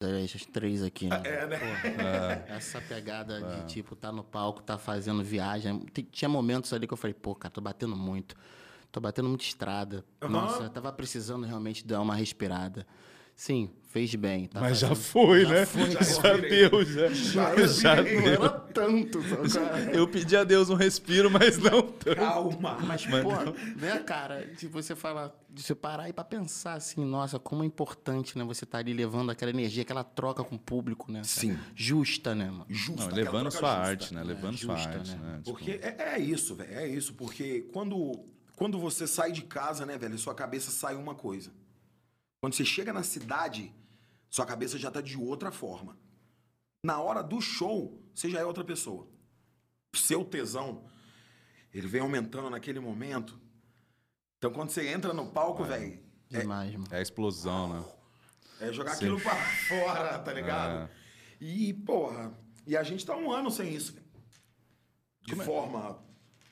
essas três aqui, né? Ah, é, né? É. Essa pegada é. de, tipo, tá no palco, tá fazendo viagem. Tinha momentos ali que eu falei, pô, cara, tô batendo muito. Tô batendo muito estrada. Uhum. Nossa, eu tava precisando realmente dar uma respirada. Sim, fez bem. Tá Mas fazendo. já foi, já né? Foi, já foi. a já. Já, já deu. Não era tanto. Tá, Eu pedi a Deus um respiro, mas não tanto. Calma. Mas, mas pô, não. né, cara? De você falar, de você parar e pra pensar assim, nossa, como é importante, né? Você tá ali levando aquela energia, aquela troca com o público, né? Sim. Justa, né, mano? Justa. Não, levando sua justa. arte, né? É, levando justa, sua arte, né? né tipo Porque tipo... é, é isso, velho. É isso. Porque quando, quando você sai de casa, né, velho? Sua cabeça sai uma coisa. Quando você chega na cidade, sua cabeça já está de outra forma. Na hora do show, você já é outra pessoa. Seu tesão, ele vem aumentando naquele momento. Então quando você entra no palco, é, velho. É, mano. é explosão, né? É jogar aquilo pra fora, tá ligado? É. E, porra, e a gente tá um ano sem isso, De Como é? forma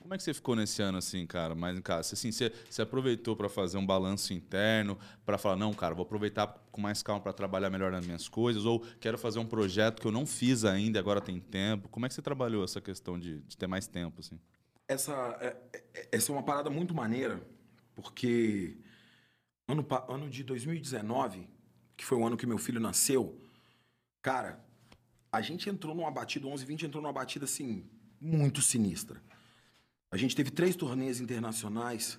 como é que você ficou nesse ano, assim, cara? Mas em casa, assim, você, você aproveitou para fazer um balanço interno, para falar, não, cara, vou aproveitar com mais calma para trabalhar melhor nas minhas coisas, ou quero fazer um projeto que eu não fiz ainda, agora tem tempo. Como é que você trabalhou essa questão de, de ter mais tempo, assim? Essa, é, é, essa é uma parada muito maneira, porque ano, ano de 2019, que foi o ano que meu filho nasceu, cara, a gente entrou numa batida, 11 20 entrou numa batida assim, muito sinistra. A gente teve três turnês internacionais.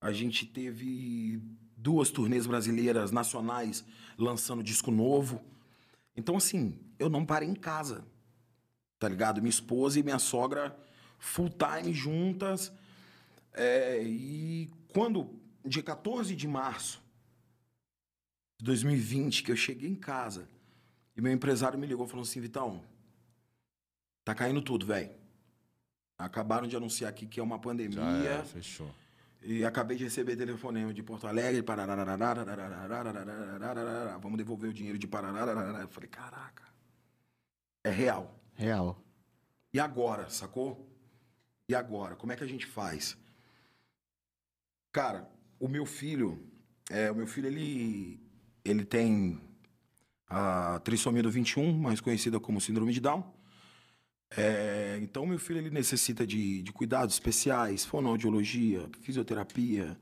A gente teve duas turnês brasileiras nacionais lançando disco novo. Então, assim, eu não parei em casa, tá ligado? Minha esposa e minha sogra full time juntas. É, e quando, dia 14 de março de 2020, que eu cheguei em casa, e meu empresário me ligou falando assim, Vitão, tá caindo tudo, velho. Acabaram de anunciar aqui que é uma pandemia. É, fechou. E acabei de receber telefonema de Porto Alegre, vamos devolver o dinheiro de Parará. Eu falei, caraca, é real. Real. E agora, sacou? E agora? Como é que a gente faz? Cara, o meu filho, é, o meu filho, ele, ele tem a trissomia do 21, mais conhecida como síndrome de Down. É, então, meu filho ele necessita de, de cuidados especiais, fonoaudiologia, fisioterapia,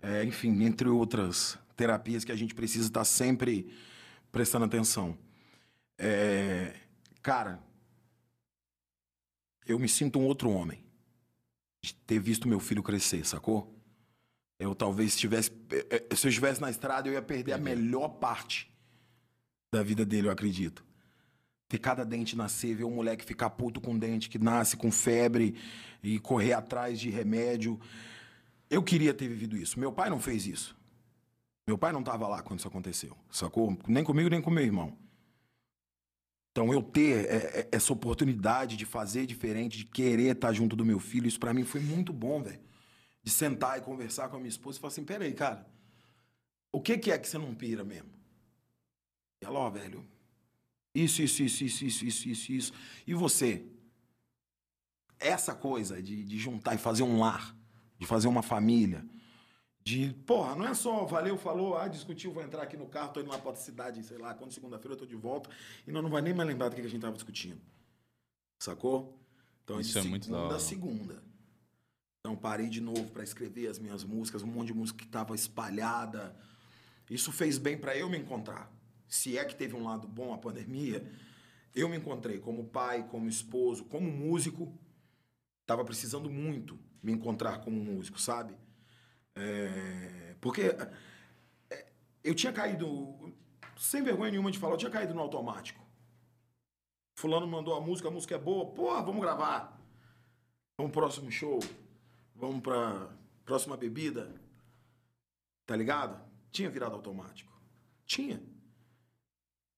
é, enfim, entre outras terapias que a gente precisa estar sempre prestando atenção. É, cara, eu me sinto um outro homem de ter visto meu filho crescer, sacou? Eu talvez estivesse. Eh, eh, se eu estivesse na estrada, eu ia perder a melhor parte da vida dele, eu acredito. Ter cada dente nascer, ver um moleque ficar puto com dente, que nasce com febre e correr atrás de remédio. Eu queria ter vivido isso. Meu pai não fez isso. Meu pai não estava lá quando isso aconteceu, sacou? Nem comigo, nem com meu irmão. Então, eu ter é, é, essa oportunidade de fazer diferente, de querer estar junto do meu filho, isso para mim foi muito bom, velho. De sentar e conversar com a minha esposa e falar assim: peraí, cara, o que, que é que você não pira mesmo? E ela, ó, velho, isso, isso, isso, isso, isso, isso, isso, isso. E você? Essa coisa de, de juntar e fazer um lar, de fazer uma família, de, porra, não é só valeu, falou, ah, discutiu, vou entrar aqui no carro, tô indo lá pra outra cidade, sei lá, quando segunda-feira eu tô de volta, e nós não vai nem mais lembrar do que a gente tava discutindo. Sacou? Então, Isso é muito da segunda hora. segunda. Então, parei de novo pra escrever as minhas músicas, um monte de música que tava espalhada. Isso fez bem pra eu me encontrar. Se é que teve um lado bom a pandemia, eu me encontrei como pai, como esposo, como músico. Tava precisando muito me encontrar como músico, sabe? É, porque é, eu tinha caído, sem vergonha nenhuma de falar, eu tinha caído no automático. Fulano mandou a música, a música é boa, porra, vamos gravar. Vamos pro próximo show. Vamos pra próxima bebida. Tá ligado? Tinha virado automático. Tinha.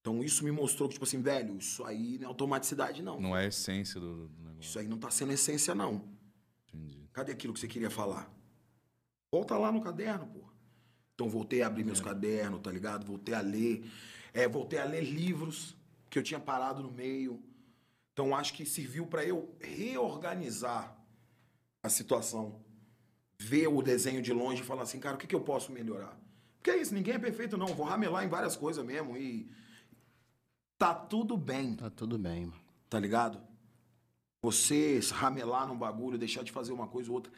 Então isso me mostrou que, tipo assim, velho, isso aí não é automaticidade, não. Não é a essência do, do negócio. Isso aí não tá sendo essência, não. Entendi. Cadê aquilo que você queria falar? Volta lá no caderno, pô. Então voltei a abrir meus cadernos, tá ligado? Voltei a ler. É, voltei a ler livros que eu tinha parado no meio. Então acho que serviu para eu reorganizar a situação. Ver o desenho de longe e falar assim, cara, o que, que eu posso melhorar? Porque é isso, ninguém é perfeito, não. Vou ramelar em várias coisas mesmo e. Tá tudo bem, Tá tudo bem, mano. tá ligado? Você ramelar num bagulho, deixar de fazer uma coisa ou outra,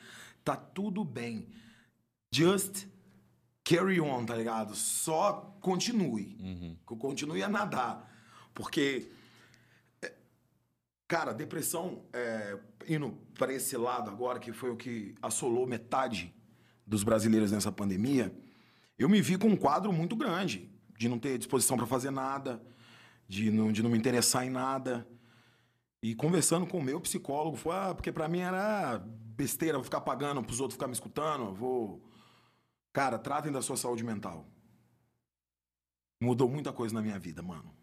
tá tudo bem. Just carry on, tá ligado? Só continue. Co- Continue a nadar. Porque, é, cara, depressão, é, indo para esse lado agora, que foi o que assolou metade dos brasileiros nessa pandemia, eu me vi com um quadro muito grande, de não ter disposição para fazer nada, de não, de não me interessar em nada. E conversando com o meu psicólogo, foi, ah, porque pra mim era besteira, vou ficar pagando pros outros ficar me escutando, vou. Cara, tratem da sua saúde mental. Mudou muita coisa na minha vida, mano.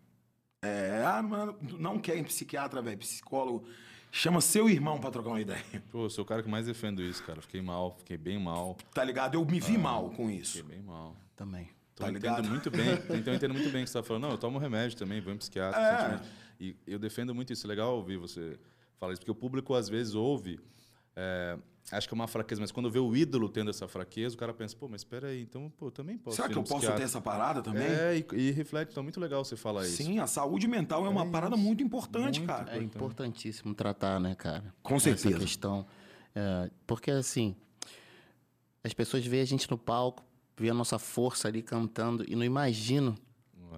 É, ah, mano, não quer ir psiquiatra, velho, psicólogo. Chama seu irmão pra trocar uma ideia. Pô, eu sou o cara que mais defendo isso, cara. Fiquei mal, fiquei bem mal. Tá ligado? Eu me vi mal com isso. Fiquei bem mal. Também. Então Tá eu ligado? entendo muito bem. Então eu entendo muito bem que você tá falando. Não, eu tomo remédio também, vou em psiquiatra. É. E eu defendo muito isso. É legal ouvir você falar isso, porque o público às vezes ouve. é, acho que é uma fraqueza, mas quando vê o ídolo tendo essa fraqueza, o cara pensa, pô, mas espera aí, então, pô, eu também posso. Será que eu posso ter essa parada também? É, e, e reflete. Então é muito legal você falar isso. Sim, a saúde mental é uma É parada isso. muito importante, Muito cara. É importantíssimo tratar, né, cara? Com Essa certeza. questão. É, porque, assim, as pessoas veem a gente no palco, vê a nossa força ali cantando e não imaginam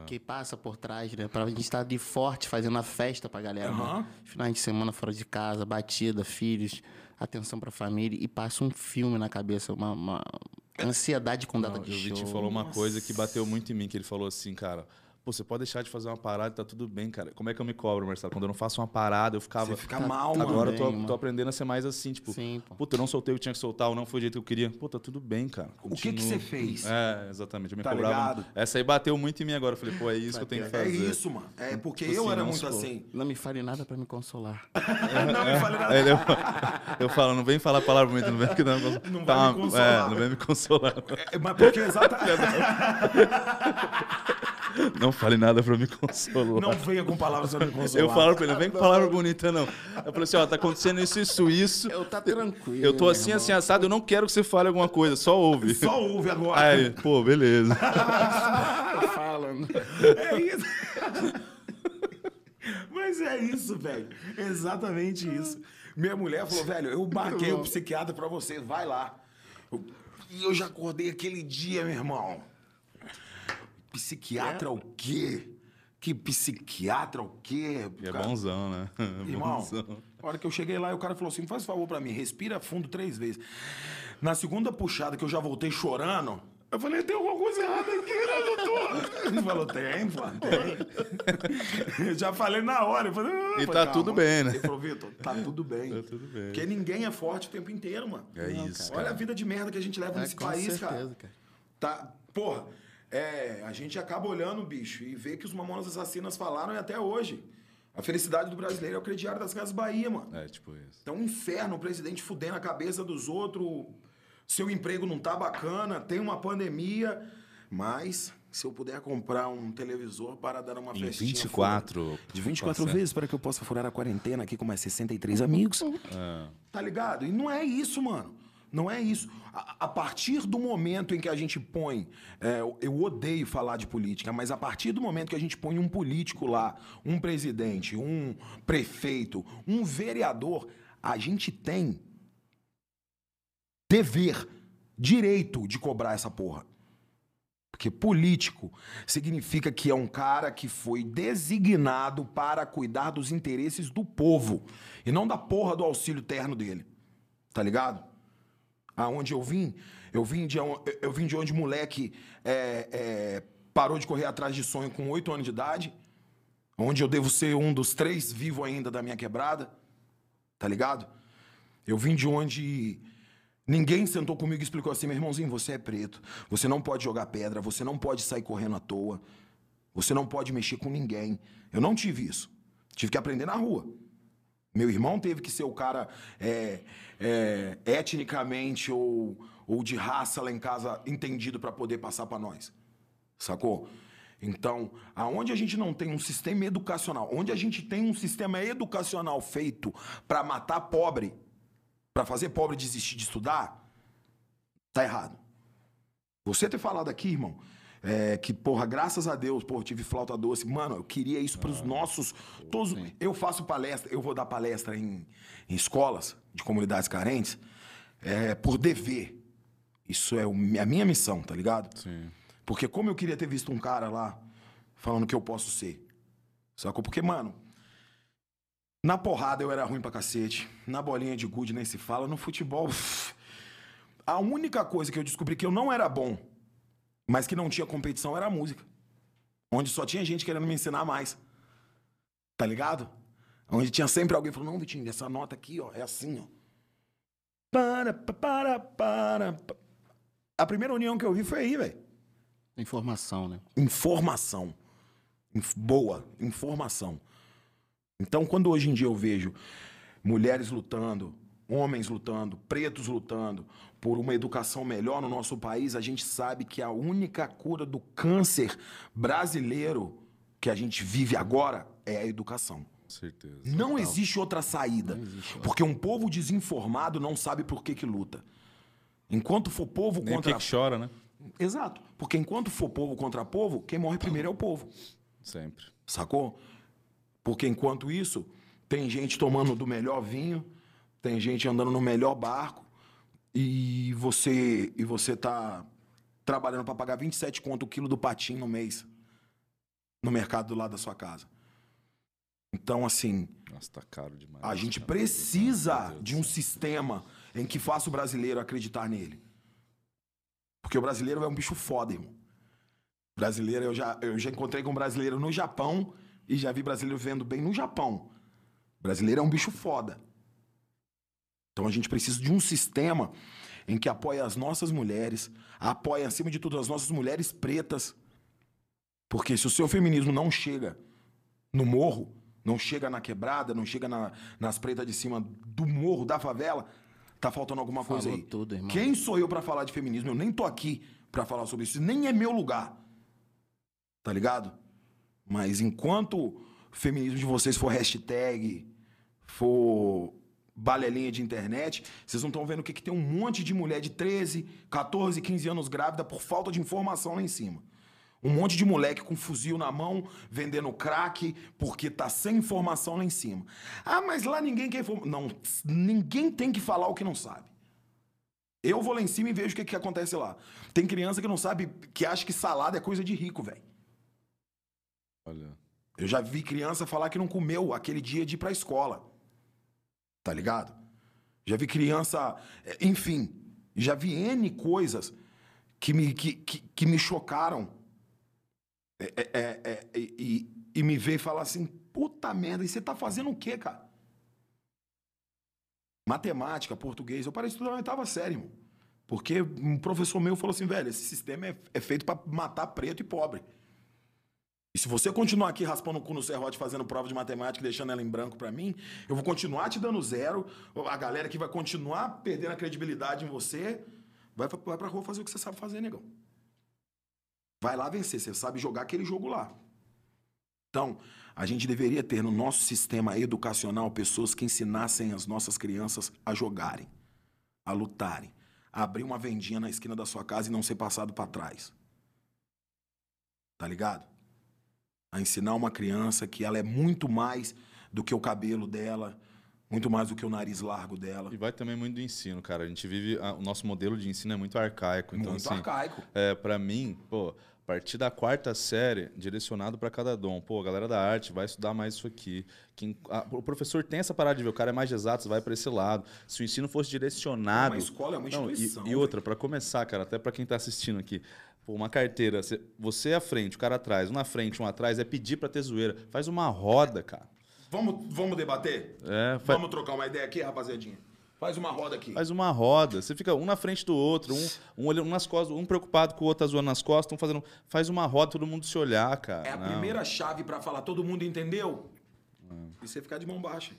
É. que passa por trás, né? Pra gente estar de forte fazendo a festa pra galera. né? Aham. Finais de semana fora de casa, batida, filhos, atenção pra família e passa um filme na cabeça, uma, uma ansiedade com data Não, de o show. Vitinho falou uma coisa que bateu muito em mim, que ele falou assim, cara, pô, você pode deixar de fazer uma parada e tá tudo bem, cara. Como é que eu me cobro, Marcelo? Quando eu não faço uma parada, eu ficava... Você fica Tá- mal, mano. Agora eu tô, tô aprendendo a ser mais assim, tipo, Sim, pô. puta, eu não soltei o que tinha que soltar, ou não foi do jeito que eu queria. Pô, tá tudo bem, cara. O que que você fez? É, exatamente. Eu me Tá cobrava. ligado? Essa aí bateu muito em mim agora. Eu falei, pô, é isso que eu tenho que É fazer. isso, mano. É porque Tipo eu assim, era não muito assim. Não me fale nada pra me consolar. não me fale nada. Eu, eu falo, não vem falar palavra muito, não vem que não, Não tá, vai me consolar. É, não vem me consolar. É, mas porque exatamente. Não fale nada pra me consolar. não venha com palavras pra me consolar. Eu falo pra ele, não vem com palavra bonita, não. Eu falei assim, ó, tá acontecendo isso, isso, isso. Eu tá tranquilo. Eu tô assim, assim, assado, eu não quero que você fale alguma coisa, só ouve. Só ouve agora. Aí, pô, beleza. Tô falando. É isso. Mas é isso, velho. Exatamente isso. Minha mulher falou, velho, eu marquei o psiquiatra pra você, vai lá. Eu- E eu já acordei aquele dia, meu irmão. Psiquiatra o quê? Que psiquiatra o quê? E é Cara, bonzão, né? É Irmão, bonzão. a hora que eu cheguei lá, o cara falou assim: faz favor pra mim, respira fundo três vezes. Na segunda puxada, que eu já voltei chorando, eu falei: tem alguma coisa errada aqui, né, doutor? Ele falou: tem, pô, tem. Eu já falei na hora. Eu falei, ah, E falei, tá "Calma." tudo bem, né? Ele falou: Vitor, tá tudo bem. Tá tudo bem. Porque ninguém é forte o tempo inteiro, mano. É isso, Olha cara. a vida de merda que a gente leva É, nesse com país, certeza, cara. cara. Tá, porra, é, a gente acaba olhando, bicho, e vê que os Mamonas Assassinas falaram e até hoje. A felicidade do brasileiro é o crediário das Casas Bahia, mano. É, tipo isso. Então, um inferno, o presidente fudendo a cabeça dos outros, seu emprego não tá bacana, tem uma pandemia, mas se eu puder comprar um televisor para dar uma Em festinha... 24. fora- De 24 Nossa. vezes para que eu possa furar a quarentena aqui com mais 63 amigos. É. Tá ligado? E não é isso, mano. Não é isso. A, a partir do momento em que a gente põe. é, eu- odeio falar de política, mas a partir do momento que a gente põe um político lá, um presidente, um prefeito, um vereador, a gente tem dever, direito de cobrar essa porra. Porque político significa que é um cara que foi designado para cuidar dos interesses do povo e não da porra do auxílio terno dele. Tá ligado? Aonde eu vim, eu vim de, eu vim de onde moleque é, é, parou de correr atrás de sonho com oito anos de idade, onde eu devo ser um dos três vivo ainda da minha quebrada, tá ligado? Eu vim de onde ninguém sentou comigo e explicou assim, meu irmãozinho, você é preto, você não pode jogar pedra, você não pode sair correndo à toa, você não pode mexer com ninguém. Eu não tive isso. Tive que aprender na rua. Meu irmão teve que ser o cara é, é, etnicamente ou, ou de raça lá em casa entendido para poder passar para nós. Sacou? Então, aonde a gente não tem um sistema educacional, onde a gente tem um sistema educacional feito para matar pobre, para fazer pobre desistir de estudar, tá errado. Você ter falado aqui, irmão, é, que, porra, graças a Deus, porra, tive flauta doce. Mano, eu queria isso pros nossos. Todos, eu faço palestra, eu vou dar palestra em, em escolas de comunidades carentes é, por dever. Isso é o- a minha missão, tá ligado? Sim. Porque como eu queria ter visto um cara lá falando que eu posso ser. Sacou? Porque, mano, na porrada eu era ruim pra cacete. Na bolinha de gude nem se fala. No futebol, a única coisa que eu descobri que eu não era bom, mas que não tinha competição, era a música. Onde só tinha gente querendo me ensinar mais. Tá ligado? Onde tinha sempre alguém falando, não, Vitinho, essa nota aqui, ó, é assim, ó. Para, pa- para, para. pa- A primeira união que eu vi foi aí, velho. Informação, né? Informação. Inf- Boa, informação. Então, quando hoje em dia eu vejo mulheres lutando, homens lutando, pretos lutando por uma educação melhor no nosso país, a gente sabe que a única cura do câncer brasileiro que a gente vive agora é a educação. Certeza. Não existe outra saída. Porque um povo desinformado não sabe por que, que luta. Enquanto for povo Nem contra. que chora, né? Exato. Porque enquanto for povo contra povo, quem morre primeiro é o povo. Sempre. Sacou? Porque enquanto isso, tem gente tomando do melhor vinho, tem gente andando no melhor barco, e você e você tá trabalhando para pagar 27 conto o quilo do patim no mês no mercado do lado da sua casa. Então, assim, Nossa, tá caro demais. a gente cara. precisa de um sistema em que faça o brasileiro acreditar nele. Porque o brasileiro é um bicho foda, irmão. Brasileiro, eu já, eu já encontrei com um brasileiro no Japão e já vi brasileiro vendo bem no Japão. Brasileiro é um bicho foda. Então a gente precisa de um sistema em que apoie as nossas mulheres, apoie, acima de tudo, as nossas mulheres pretas. Porque se o seu feminismo não chega no morro, não chega na quebrada, não chega na- nas pretas de cima do morro, da favela, tá faltando alguma coisa Falou aí. tudo, irmão. Quem sou eu pra falar de feminismo? Eu nem tô aqui pra falar sobre isso, nem é meu lugar. Tá ligado? Mas enquanto o feminismo de vocês for hashtag, for balelinha de internet, vocês não estão vendo o que, que tem um monte de mulher de 13, 14, 15 anos grávida por falta de informação lá em cima. Um monte de moleque com fuzil na mão, vendendo crack, porque tá sem informação lá em cima. Ah, mas lá ninguém quer. Não, ninguém tem que falar o que não sabe. Eu vou lá em cima e vejo o que, que acontece lá. Tem criança que não sabe, que acha que salada é coisa de rico, velho. Olha. Eu já vi criança falar que não comeu aquele dia de ir pra escola. Tá ligado? Já vi criança. é, Enfim, já vi N coisas que me, que, que, que me chocaram. É, é, é, é, e, e- me ver falar assim: puta merda, e você tá fazendo o quê, cara? Matemática, português. Eu parei de estudar na oitava série, irmão. Porque um professor meu falou assim: velho, esse sistema é, é feito pra matar preto e pobre. E se você continuar aqui raspando o cu no serrote fazendo prova de matemática e deixando ela em branco pra mim, eu vou continuar te dando zero. A galera aqui vai continuar perdendo a credibilidade em você. Vai pra, vai pra rua fazer o que você sabe fazer, negão. Vai lá vencer. Você sabe jogar aquele jogo lá. Então, a gente deveria ter no nosso sistema educacional pessoas que ensinassem as nossas crianças a jogarem, a lutarem, a abrir uma vendinha na esquina da sua casa e não ser passado pra trás. Tá ligado? A ensinar uma criança que ela é muito mais do que o cabelo dela, muito mais do que o nariz largo dela. E vai também muito do ensino, cara. A gente vive. a- o nosso modelo de ensino é muito arcaico. Então, muito assim, arcaico. É, para mim, pô, a partir da quarta série, direcionado para cada dom. Pô, a galera da arte vai estudar mais isso aqui. Quem, a- o professor tem essa parada de ver, o cara é mais de exatos, vai para esse lado. Se o ensino fosse direcionado. Uma escola é uma Não, e- instituição, e, outra, para começar, cara, até para quem tá assistindo aqui. Pô, uma carteira, cê- você à frente, o cara atrás, um na frente, um atrás, é pedir para ter zoeira. Faz uma roda, cara. Vamos, vamos debater? É, fa- Vamos trocar uma ideia aqui, rapaziadinha? Faz uma roda aqui. Faz uma roda. Você fica um na frente do outro, um, um olhando nas costas, um preocupado com o outro, tá zoando nas costas, um fazendo. Faz uma roda, todo mundo se olhar, cara. É a Não. primeira chave pra falar, todo mundo entendeu? E você ficar de mão baixa.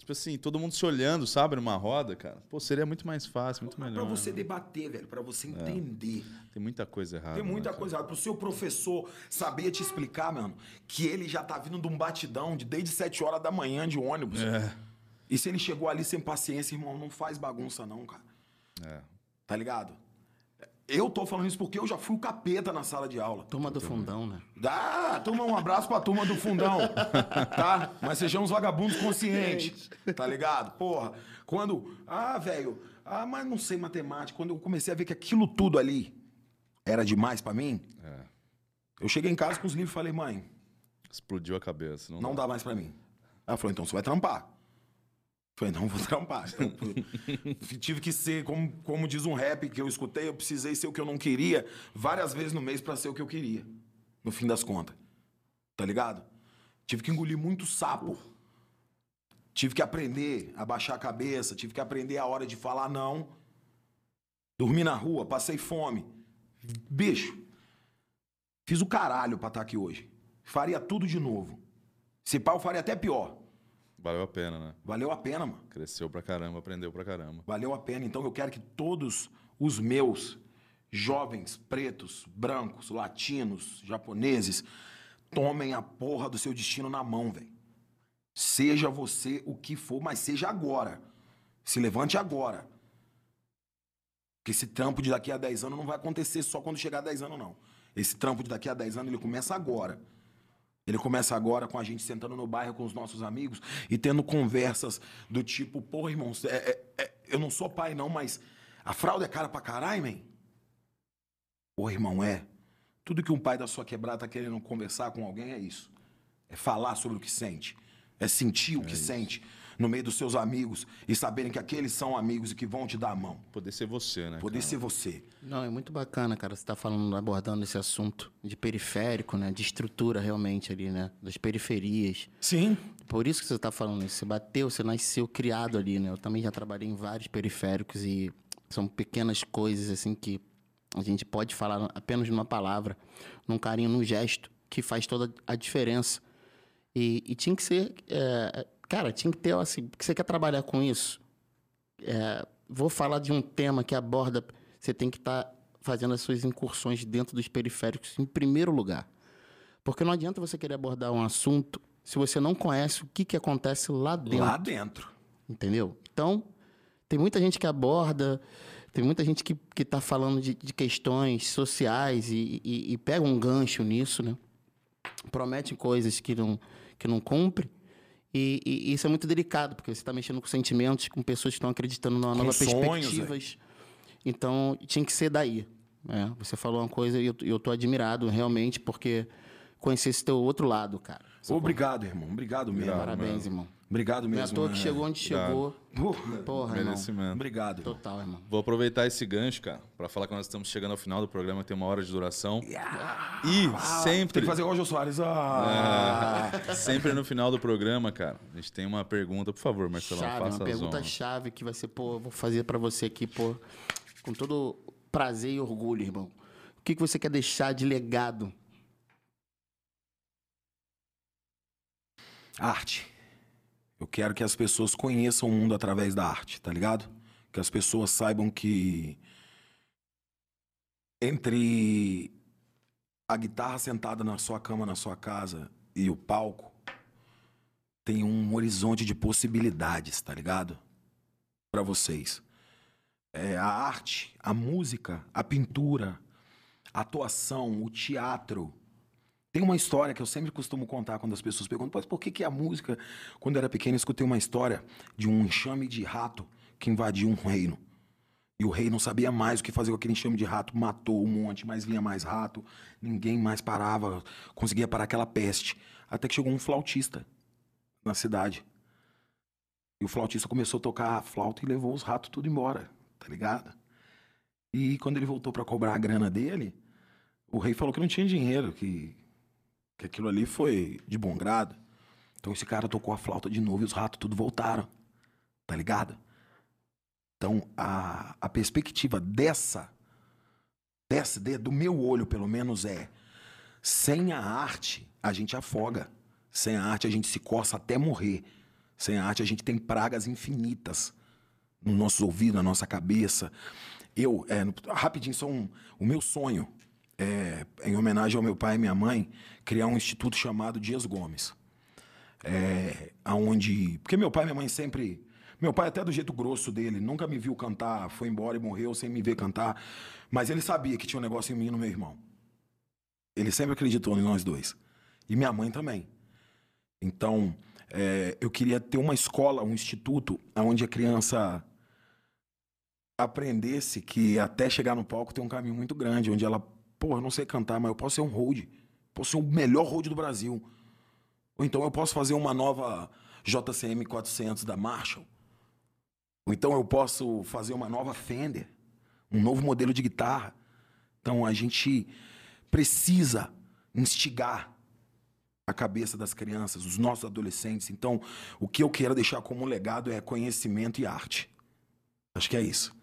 Tipo assim, todo mundo se olhando, sabe, numa roda, cara. Pô, seria muito mais fácil, muito Pra melhor. você debater, velho, pra você entender. Tem muita coisa errada. Tem muita né, coisa errada. Pro seu professor saber te explicar, mano, que ele já tá vindo de um batidão de desde 7 horas da manhã de ônibus. É. E se ele chegou ali sem paciência, irmão, não faz bagunça não, cara. É. Tá ligado? Eu tô falando isso porque eu já fui o capeta na sala de aula. Turma do fundão, né? Ah, turma, um abraço pra turma do fundão, tá? Mas sejamos vagabundos conscientes, tá ligado? Porra, quando... Ah, velho, ah, mas não sei matemática. Quando eu comecei a ver que aquilo tudo ali era demais pra mim, É. eu cheguei em casa com os livros e falei, mãe, Explodiu a cabeça. Não, não dá mais pra mim. Ela falou, então você vai trampar. Falei, não vou trampar. Eu tive que ser, como, como diz um rap que eu escutei, eu precisei ser o que eu não queria várias vezes no mês pra ser o que eu queria. No fim das contas. Tá ligado? Tive que engolir muito sapo. Tive que aprender a baixar a cabeça, tive que aprender a hora de falar não. Dormi na rua, passei fome. Bicho, fiz o caralho pra estar aqui hoje. Faria tudo de novo. Se pá, eu faria até pior. Valeu a pena, né? Valeu a pena, mano. Cresceu pra caramba, aprendeu pra caramba. Valeu a pena. Então eu quero que todos os meus jovens, pretos, brancos, latinos, japoneses, tomem a porra do seu destino na mão, velho. Seja você o que for, mas seja agora. Se levante agora. Porque esse trampo de daqui a 10 anos não vai acontecer só quando chegar a 10 anos, não. Esse trampo de daqui a 10 anos, ele começa agora. Ele começa agora com a gente sentando no bairro com os nossos amigos e tendo conversas do tipo, porra, irmão, é- é- é- eu não sou pai não, mas a fralda é cara pra caralho, man? Porra, irmão, é. Tudo que um pai da sua quebrada tá querendo conversar com alguém é isso. É falar sobre o que sente. É sentir o que sente no meio dos seus amigos e saberem que aqueles são amigos e que vão te dar a mão. Poder ser você, né? Poder cara? ser você. Não, é muito bacana, cara, você tá falando, abordando esse assunto de periférico, né? De estrutura realmente ali, né? Das periferias. Sim. Por isso que você tá falando isso. Você bateu, você nasceu criado ali, né? Eu também já trabalhei em vários periféricos e são pequenas coisas, assim, que a gente pode falar apenas numa palavra, num carinho, num gesto, que faz toda a diferença. E, e tinha que ser. é, cara, tinha que ter, assim, que você quer trabalhar com isso. É, vou falar de um tema que aborda. Você tem que estar fazendo as suas incursões dentro dos periféricos em primeiro lugar. Porque não adianta você querer abordar um assunto se você não conhece o que, que acontece lá dentro. Lá dentro. Entendeu? Então, tem muita gente que aborda, tem muita gente que, que tá falando de, de questões sociais e, e- e pega um gancho nisso, né? Promete coisas que não, que não cumpre. E, e isso é muito delicado, porque você está mexendo com sentimentos, com pessoas que estão acreditando numa nova perspectivas. Então, tinha que ser daí. né? Você falou uma coisa e eu, eu tô admirado, realmente, porque conhecer esse teu outro lado, cara. Obrigado, irmão. Obrigado mesmo. Parabéns, irmão. Obrigado Não é à mesmo. toa que chegou onde chegou. Porra. Porra, irmão. Merecimento. Obrigado. Total, irmão. Vou aproveitar esse gancho, cara, pra falar que nós estamos chegando ao final do programa, tem uma hora de duração. E Ah, sempre. Tem que fazer igual o Jô Soares. Ah. Sempre no final do programa, cara, a gente tem uma pergunta, por favor, Marcelão, Chave, faça uma a pergunta zona. chave que vai ser, pô, vou fazer pra você aqui, pô, com todo prazer e orgulho, irmão. O que, que você quer deixar de legado? Arte. Eu quero que as pessoas conheçam o mundo através da arte, tá ligado? Que as pessoas saibam que entre a guitarra sentada na sua cama, na sua casa e o palco, tem um horizonte de possibilidades, tá ligado? Pra vocês. É, a arte, a música, a pintura, a atuação, o teatro, tem uma história que eu sempre costumo contar quando as pessoas perguntam, mas por que, que a música, quando eu era pequeno, eu escutei uma história de um enxame de rato que invadiu um reino. E o rei não sabia mais o que fazer com aquele enxame de rato, matou um monte, mas vinha mais rato, ninguém mais parava, conseguia parar aquela peste. Até que chegou um flautista na cidade. E o flautista começou a tocar a flauta e levou os ratos tudo embora, tá ligado? E quando ele voltou para cobrar a grana dele, o rei falou que não tinha dinheiro, que que aquilo ali foi de bom grado. Então esse cara tocou a flauta de novo e os ratos tudo voltaram. Tá ligado? Então a, a perspectiva dessa, dessa, de- do meu olho pelo menos é, sem a arte a gente afoga. Sem a arte a gente se coça até morrer. Sem a arte a gente tem pragas infinitas nos nossos ouvidos, na nossa cabeça. Eu, é, rapidinho, só um, o meu sonho é, em homenagem ao meu pai e minha mãe, criar um instituto chamado Dias Gomes. É, aonde, porque meu pai e minha mãe sempre Meu pai, até do jeito grosso dele, nunca me viu cantar, foi embora e morreu sem me ver cantar. Mas ele sabia que tinha um negócio em mim e no meu irmão. Ele sempre acreditou em nós dois. E minha mãe também. Então, é, eu queria ter uma escola, um instituto, onde a criança aprendesse que até chegar no palco tem um caminho muito grande, onde ela, pô, eu não sei cantar, mas eu posso ser um hold. Posso ser o melhor hold do Brasil. Ou então eu posso fazer uma nova JCM 400 da Marshall. Ou então eu posso fazer uma nova Fender, um novo modelo de guitarra. Então a gente precisa instigar a cabeça das crianças, os nossos adolescentes. Então, o que eu quero deixar como legado é conhecimento e arte. Acho que é isso.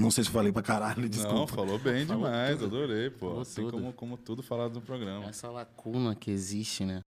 Não sei se falei pra caralho, desculpa. Não, falou bem Falou demais, tudo. adorei, pô. Falou assim tudo. como, como tudo falado no programa. Essa lacuna que existe, né?